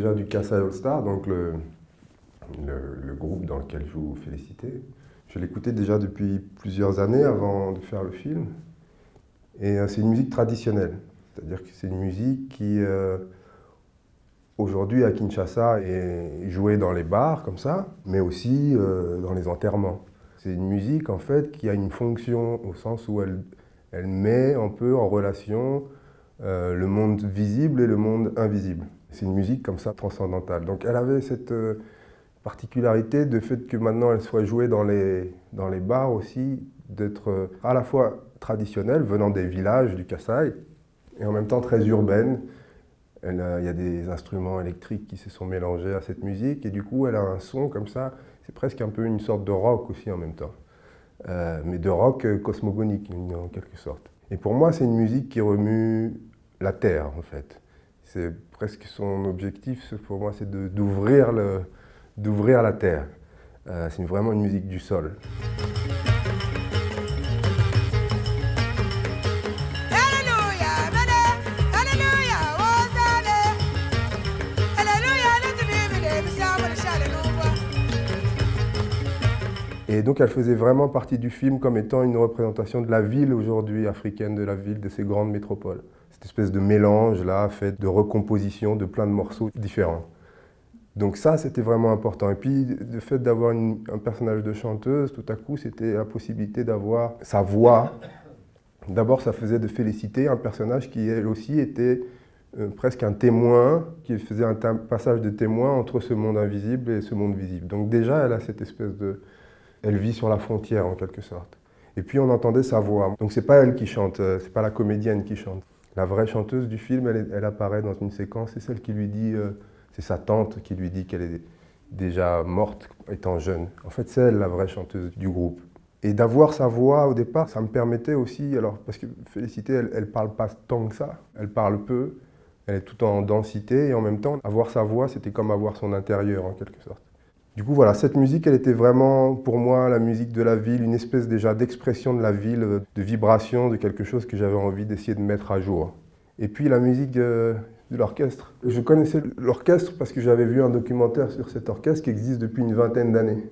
du Casa All Star, donc le, le, groupe dans lequel je vous féliciter. Je l'écoutais déjà depuis plusieurs années avant de faire le film. Et euh, c'est une musique traditionnelle. C'est-à-dire que c'est une musique qui, euh, aujourd'hui à Kinshasa, est jouée dans les bars comme ça, mais aussi euh, dans les enterrements. C'est une musique en fait qui a une fonction au sens où elle, elle met un peu en relation le monde visible et le monde invisible. C'est une musique comme ça transcendantale. Donc elle avait cette particularité de fait que maintenant elle soit jouée dans les, dans les bars aussi, d'être à la fois traditionnelle, venant des villages du Kassai, et en même temps très urbaine. il y a des instruments électriques qui se sont mélangés à cette musique, et du coup elle a un son comme ça, c'est presque un peu une sorte de rock aussi en même temps, euh, mais de rock cosmogonique en quelque sorte. Et pour moi c'est une musique qui remue la terre en fait. C'est presque son objectif, pour moi, c'est d'ouvrir le, d'ouvrir la terre. Euh, c'est vraiment une musique du sol. Et donc elle faisait vraiment partie du film comme étant une représentation de la ville aujourd'hui africaine, de la ville, de ces grandes métropoles. Cette espèce de mélange là, fait de recomposition de plein de morceaux différents. Donc ça, c'était vraiment important. Et puis, le fait d'avoir un personnage de chanteuse, tout à coup, c'était la possibilité d'avoir sa voix. D'abord, ça faisait de Félicité un personnage qui, elle aussi, était euh, presque un témoin, qui faisait un passage de témoin entre ce monde invisible et ce monde visible. Donc déjà, elle a cette espèce de... Elle vit sur la frontière, en quelque sorte. Et puis, on entendait sa voix. Donc c'est pas elle qui chante, euh, c'est pas la comédienne qui chante. La vraie chanteuse du film, elle, apparaît dans une séquence, c'est celle qui lui dit... Euh, c'est sa tante qui lui dit qu'elle est déjà morte étant jeune. En fait, c'est elle la vraie chanteuse du groupe. Et d'avoir sa voix au départ, ça me permettait aussi, alors parce que Félicité, elle, elle parle pas tant que ça, elle parle peu, elle est tout en densité et en même temps, avoir sa voix, c'était comme avoir son intérieur en quelque sorte. Du coup, voilà, cette musique, elle était vraiment pour moi la musique de la ville, une espèce déjà d'expression de la ville, de vibration, de quelque chose que j'avais envie d'essayer de mettre à jour. Et puis la musique euh, de l'orchestre. Je connaissais l'orchestre parce que j'avais vu un documentaire sur cet orchestre qui existe depuis une vingtaine d'années.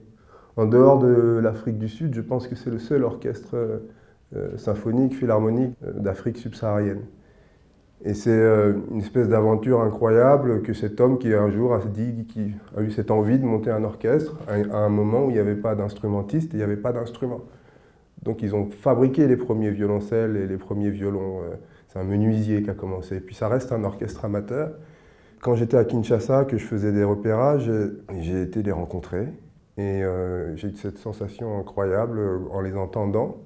En dehors de l'Afrique du Sud, je pense que c'est le seul orchestre euh, euh, symphonique, philharmonique d'Afrique subsaharienne. Et c'est une espèce d'aventure incroyable que cet homme qui un jour a dit, qui a eu cette envie de monter un orchestre à un moment où il n'y avait pas d'instrumentiste et il n'y avait pas d'instrument. Donc ils ont fabriqué les premiers violoncelles et les premiers violons c'est un menuisier qui a commencé. Puis ça reste un orchestre amateur. Quand j'étais à Kinshasa, que je faisais des repérages, j'ai été les rencontrer. Et euh, j'ai eu cette sensation incroyable euh, en les entendant,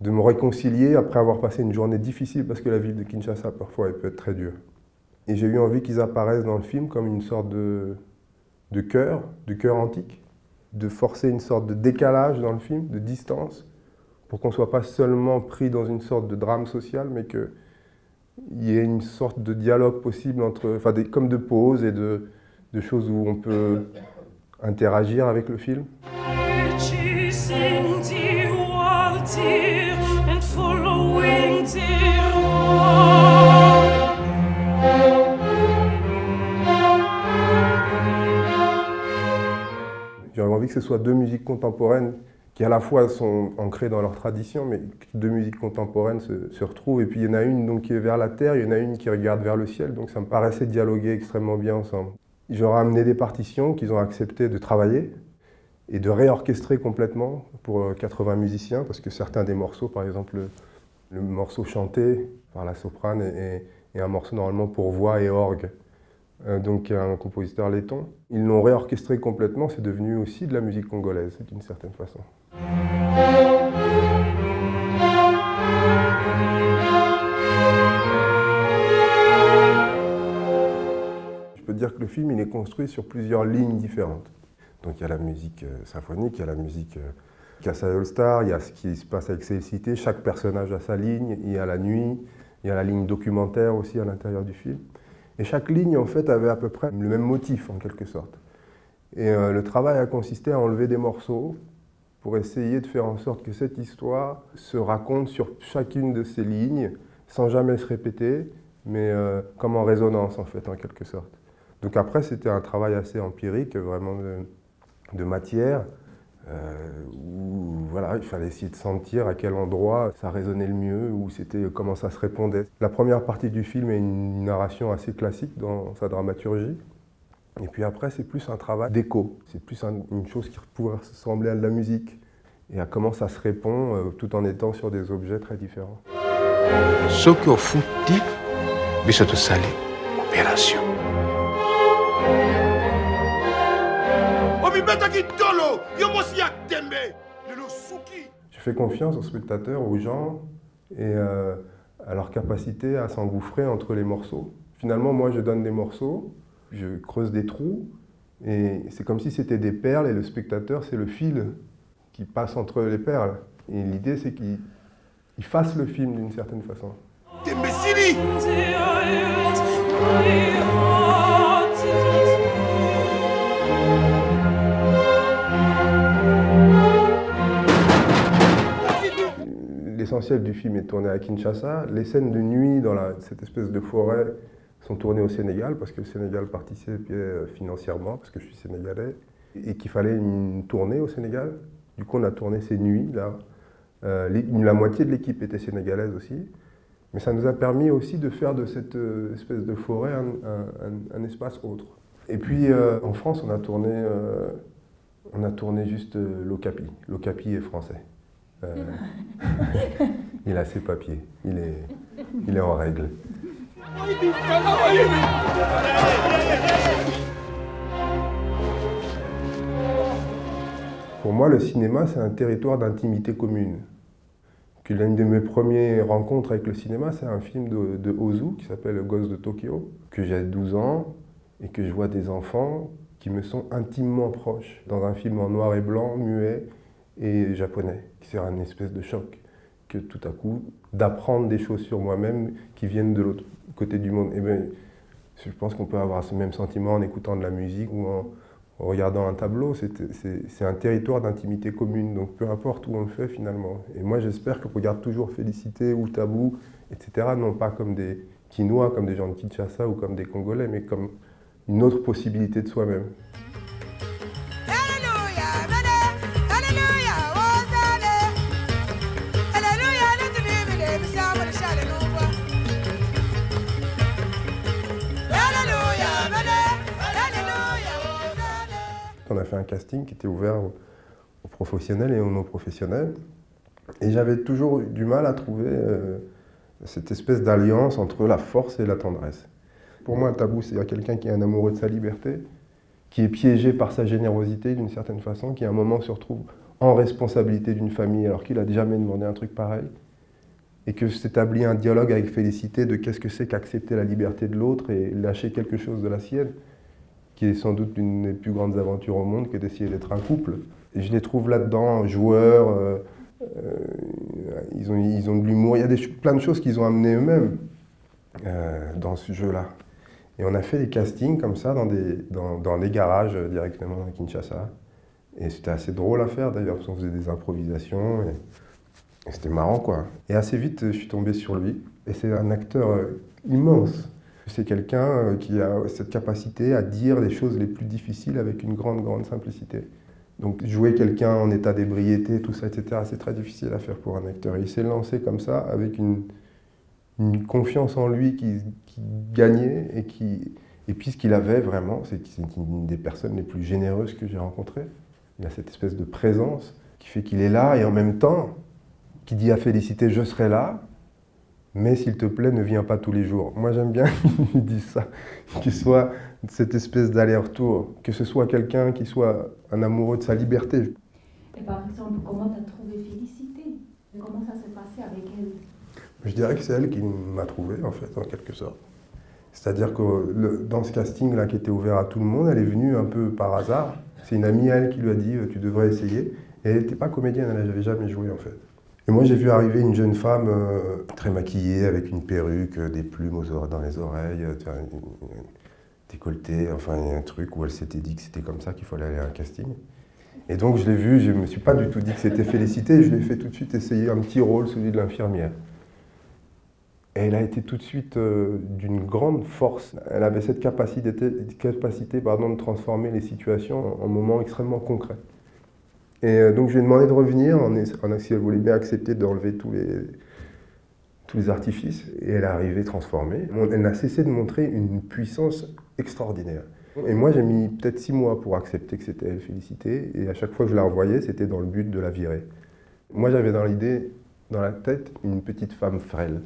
de me réconcilier après avoir passé une journée difficile, parce que la ville de Kinshasa, parfois, elle peut être très dure. Et j'ai eu envie qu'ils apparaissent dans le film comme une sorte de, de chœur, de chœur antique, de forcer une sorte de décalage dans le film, de distance, pour qu'on ne soit pas seulement pris dans une sorte de drame social, mais qu'il y ait une sorte de dialogue possible entre, enfin, comme de pause et de, de choses où on peut interagir avec le film. J'aurais envie que ce soit deux musiques contemporaines qui à la fois sont ancrées dans leur tradition, mais deux musiques contemporaines se, retrouvent. Et puis il y en a une donc, qui est vers la terre, il y en a une qui regarde vers le ciel, donc ça me paraissait dialoguer extrêmement bien ensemble. J'aurais amené des partitions qu'ils ont accepté de travailler et de réorchestrer complètement pour 80 euh, musiciens, parce que certains des morceaux, par exemple le, morceau chanté par la soprane est un morceau normalement pour voix et orgue. Euh, donc un compositeur laiton. Ils l'ont réorchestré complètement, c'est devenu aussi de la musique congolaise d'une certaine façon. Je peux dire que le film il est construit sur plusieurs lignes différentes. Donc il y a la musique euh, symphonique, il y a la musique euh, Casa All Star, il y a ce qui se passe avec Cécité, chaque personnage a sa ligne, il y a la nuit, il y a la ligne documentaire aussi à l'intérieur du film. Et chaque ligne, en fait, avait à peu près le même motif, en quelque sorte. Et euh, le travail a consisté à enlever des morceaux pour essayer de faire en sorte que cette histoire se raconte sur chacune de ces lignes, sans jamais se répéter, mais euh, comme en résonance, en fait, en quelque sorte. Donc après, c'était un travail assez empirique, vraiment de, matière, euh, où voilà, il fallait essayer de sentir à quel endroit ça résonnait le mieux, ou c'était comment ça se répondait. La première partie du film est une narration assez classique dans sa dramaturgie. Et puis après, c'est plus un travail d'écho. C'est plus une chose qui pourrait ressembler à de la musique. Et à comment ça se répond euh, tout en étant sur des objets très différents. Ce que fouti, salé, opération. Je fais confiance aux spectateurs, aux gens et euh, à leur capacité à s'engouffrer entre les morceaux. Finalement, moi, je donne des morceaux je creuse des trous et c'est comme si c'était des perles et le spectateur, c'est le fil qui passe entre les perles. Et l'idée, c'est qu'il fasse le film d'une certaine façon. L'essentiel du film est tourné à Kinshasa. Les scènes de nuit dans cette espèce de forêt sont tournés au Sénégal parce que le Sénégal participait euh, financièrement, parce que je suis sénégalais, et qu'il fallait une tournée au Sénégal. Du coup, on a tourné ces nuits là. Euh, la moitié de l'équipe était sénégalaise aussi. Mais ça nous a permis aussi de faire de cette euh, espèce de forêt un, espace autre. Et puis en France, on a tourné, on a tourné juste l'Ocapi. L'Ocapi est français. il a ses papiers, il est, il est en règle. Pour moi, le cinéma, c'est un territoire d'intimité commune. L'une de mes premières rencontres avec le cinéma, c'est un film de, Ozu qui s'appelle Le Gosse de Tokyo, que j'ai 12 ans et que je vois des enfants qui me sont intimement proches dans un film en noir et blanc, muet et japonais. C'est un espèce de choc que tout à coup, d'apprendre des choses sur moi-même qui viennent de l'autre côté du monde. Et eh ben, je pense qu'on peut avoir ce même sentiment en écoutant de la musique ou en, regardant un tableau. C'est un territoire d'intimité commune, donc peu importe où on le fait finalement. Et moi j'espère qu'on regarde toujours Félicité ou Tabou, etc., non pas comme des Quinois, comme des gens de Kinshasa ou comme des Congolais, mais comme une autre possibilité de soi-même. On a fait un casting qui était ouvert aux, professionnels et aux non-professionnels. Et j'avais toujours du mal à trouver euh, cette espèce d'alliance entre la force et la tendresse. Pour moi, un tabou, c'est quelqu'un qui est un amoureux de sa liberté, qui est piégé par sa générosité d'une certaine façon, qui à un moment se retrouve en responsabilité d'une famille alors qu'il n'a jamais demandé un truc pareil, et que s'établit un dialogue avec Félicité de qu'est-ce que c'est qu'accepter la liberté de l'autre et lâcher quelque chose de la sienne qui est sans doute l'une des plus grandes aventures au monde, que d'essayer d'être un couple. Je les trouve là-dedans, joueurs, euh, euh, ils, ont, ils ont de l'humour, il y a des, plein de choses qu'ils ont amenées eux-mêmes euh, dans ce jeu-là. Et on a fait des castings comme ça dans des, dans, dans des garages directement à Kinshasa. Et c'était assez drôle à faire d'ailleurs, parce qu'on faisait des improvisations. Et, et c'était marrant quoi. Et assez vite, je suis tombé sur lui. Et c'est un acteur immense. C'est quelqu'un euh, qui a cette capacité à dire les choses les plus difficiles avec une grande, grande simplicité. Donc jouer quelqu'un en état d'ébriété, tout ça, etc., c'est très difficile à faire pour un acteur. il s'est lancé comme ça avec une, une confiance en lui qui, gagnait et qui... Et puis ce qu'il avait vraiment, c'est une des personnes les plus généreuses que j'ai rencontrées. Il a cette espèce de présence qui fait qu'il est là et en même temps, qui dit à Félicité, je serai là, mais s'il te plaît, ne viens pas tous les jours. Moi, j'aime bien qu'il dise ça, qu'il soit cette espèce d'aller-retour, que ce soit quelqu'un qui soit un amoureux de sa liberté. Et par exemple, comment tu as trouvé Félicité? Comment ça s'est passé avec elle? Je dirais que c'est elle qui m'a trouvé, en fait, en quelque sorte. C'est-à-dire que dans ce casting-là qui était ouvert à tout le monde, elle est venue un peu par hasard. C'est une amie à elle qui lui a dit Tu devrais essayer. Et elle n'était pas comédienne, elle n'avait jamais joué, en fait. Et moi, j'ai vu arriver une jeune femme euh, très maquillée, avec une perruque, des plumes dans les oreilles, euh, décolletée, enfin un truc où elle s'était dit que c'était comme ça qu'il fallait aller à un casting. Et donc je l'ai vue, je ne me suis pas du tout dit que c'était félicité, je lui ai fait tout de suite essayer un petit rôle, celui de l'infirmière. Et elle a été tout de suite euh, d'une grande force. Elle avait cette capacité, de transformer les situations en moments extrêmement concrets. Et euh, donc je lui ai demandé de revenir, en, en, si elle voulait bien accepter d'enlever tous les, tous les artifices. Et elle est arrivée transformée. Elle n'a cessé de montrer une puissance extraordinaire. Et moi, j'ai mis peut-être six mois pour accepter que c'était elle, féliciter. Et à chaque fois que je la revoyais, c'était dans le but de la virer. Moi, j'avais dans l'idée, dans la tête, une petite femme frêle.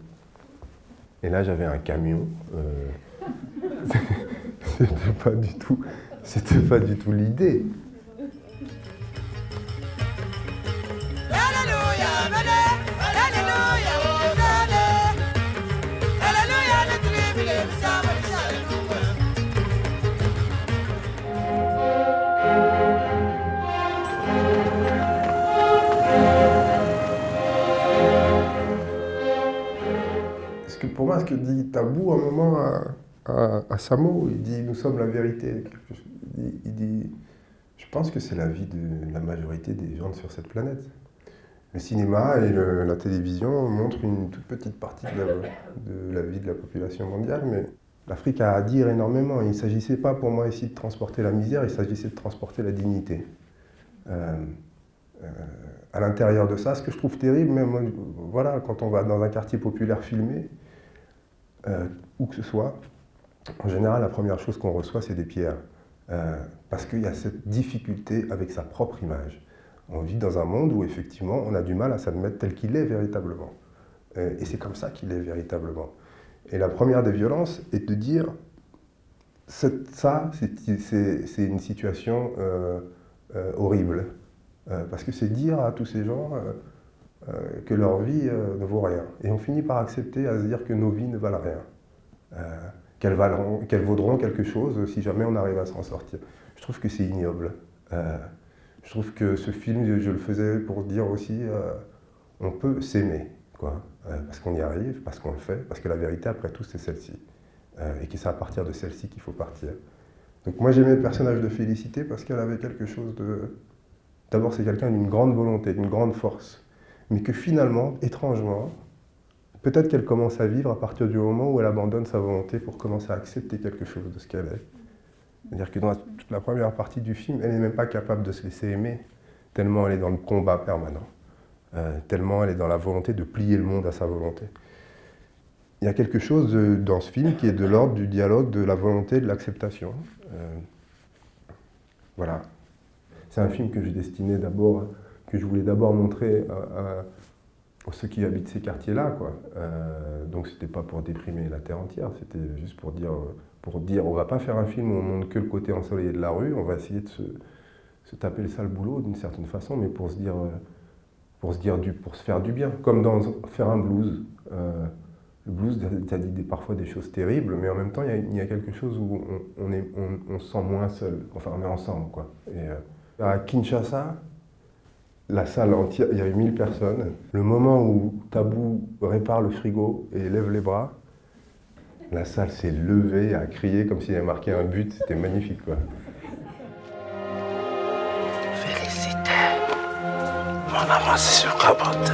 Et là, j'avais un camion. Euh... c'était pas du tout, c'était pas du tout l'idée. Pour moi, ce que dit Tabou à un moment à, à, Samo, il dit Nous sommes la vérité. Il dit, Je pense que c'est la vie de la majorité des gens sur cette planète. Le cinéma et la télévision montrent une toute petite partie de la, vie de la population mondiale, mais l'Afrique a à dire énormément. Il ne s'agissait pas pour moi ici de transporter la misère, il s'agissait de transporter la dignité. Euh, euh, à l'intérieur de ça, ce que je trouve terrible, même voilà, quand on va dans un quartier populaire filmé, euh, où que ce soit, en général, la première chose qu'on reçoit, c'est des pierres. Euh, parce qu'il y a cette difficulté avec sa propre image. On vit dans un monde où, effectivement, on a du mal à s'admettre tel qu'il est véritablement. Euh, et c'est comme ça qu'il est véritablement. Et la première des violences est de dire ça, c'est une situation horrible. parce que c'est dire à tous ces gens que leur vie euh, ne vaut rien. Et on finit par accepter à se dire que nos vies ne valent rien, euh, qu'elles, vaudront quelque chose si jamais on arrive à s'en sortir. Je trouve que c'est ignoble. je trouve que ce film, je, le faisais pour dire aussi, on peut s'aimer, quoi, parce qu'on y arrive, parce qu'on le fait, parce que la vérité, après tout, c'est celle-ci. et que c'est à partir de celle-ci qu'il faut partir. Donc moi j'aimais le personnage de Félicité parce qu'elle avait quelque chose de... D'abord c'est quelqu'un d'une grande volonté, d'une grande force mais que finalement, étrangement, peut-être qu'elle commence à vivre à partir du moment où elle abandonne sa volonté pour commencer à accepter quelque chose de ce qu'elle est. C'est-à-dire que dans toute la première partie du film, elle n'est même pas capable de se laisser aimer, tellement elle est dans le combat permanent, euh, tellement elle est dans la volonté de plier le monde à sa volonté. Il y a quelque chose dans ce film qui est de l'ordre du dialogue, de la volonté, de l'acceptation. Euh, voilà. C'est un film que j'ai destiné d'abord que je voulais d'abord montrer à, ceux qui habitent ces quartiers-là. Quoi. Euh, donc c'était pas pour déprimer la terre entière, c'était juste pour dire, pour dire on va pas faire un film où on montre que le côté ensoleillé de la rue, on va essayer de se, se taper le sale boulot d'une certaine façon, mais pour se dire, pour se dire du, pour se faire du bien, comme dans faire un blues. Euh, le blues, ça dit parfois des choses terribles, mais en même temps, il y, a quelque chose où on, est, on, se sent moins seul. Enfin, on est ensemble, quoi. Et, euh, à Kinshasa, la salle entière, il y avait 1000 personnes. Le moment où Tabou répare le frigo et lève les bras, la salle s'est levée, a crié comme s'il avait marqué un but. C'était magnifique, quoi. Félicité. Mon maman, c'est sur Kabate.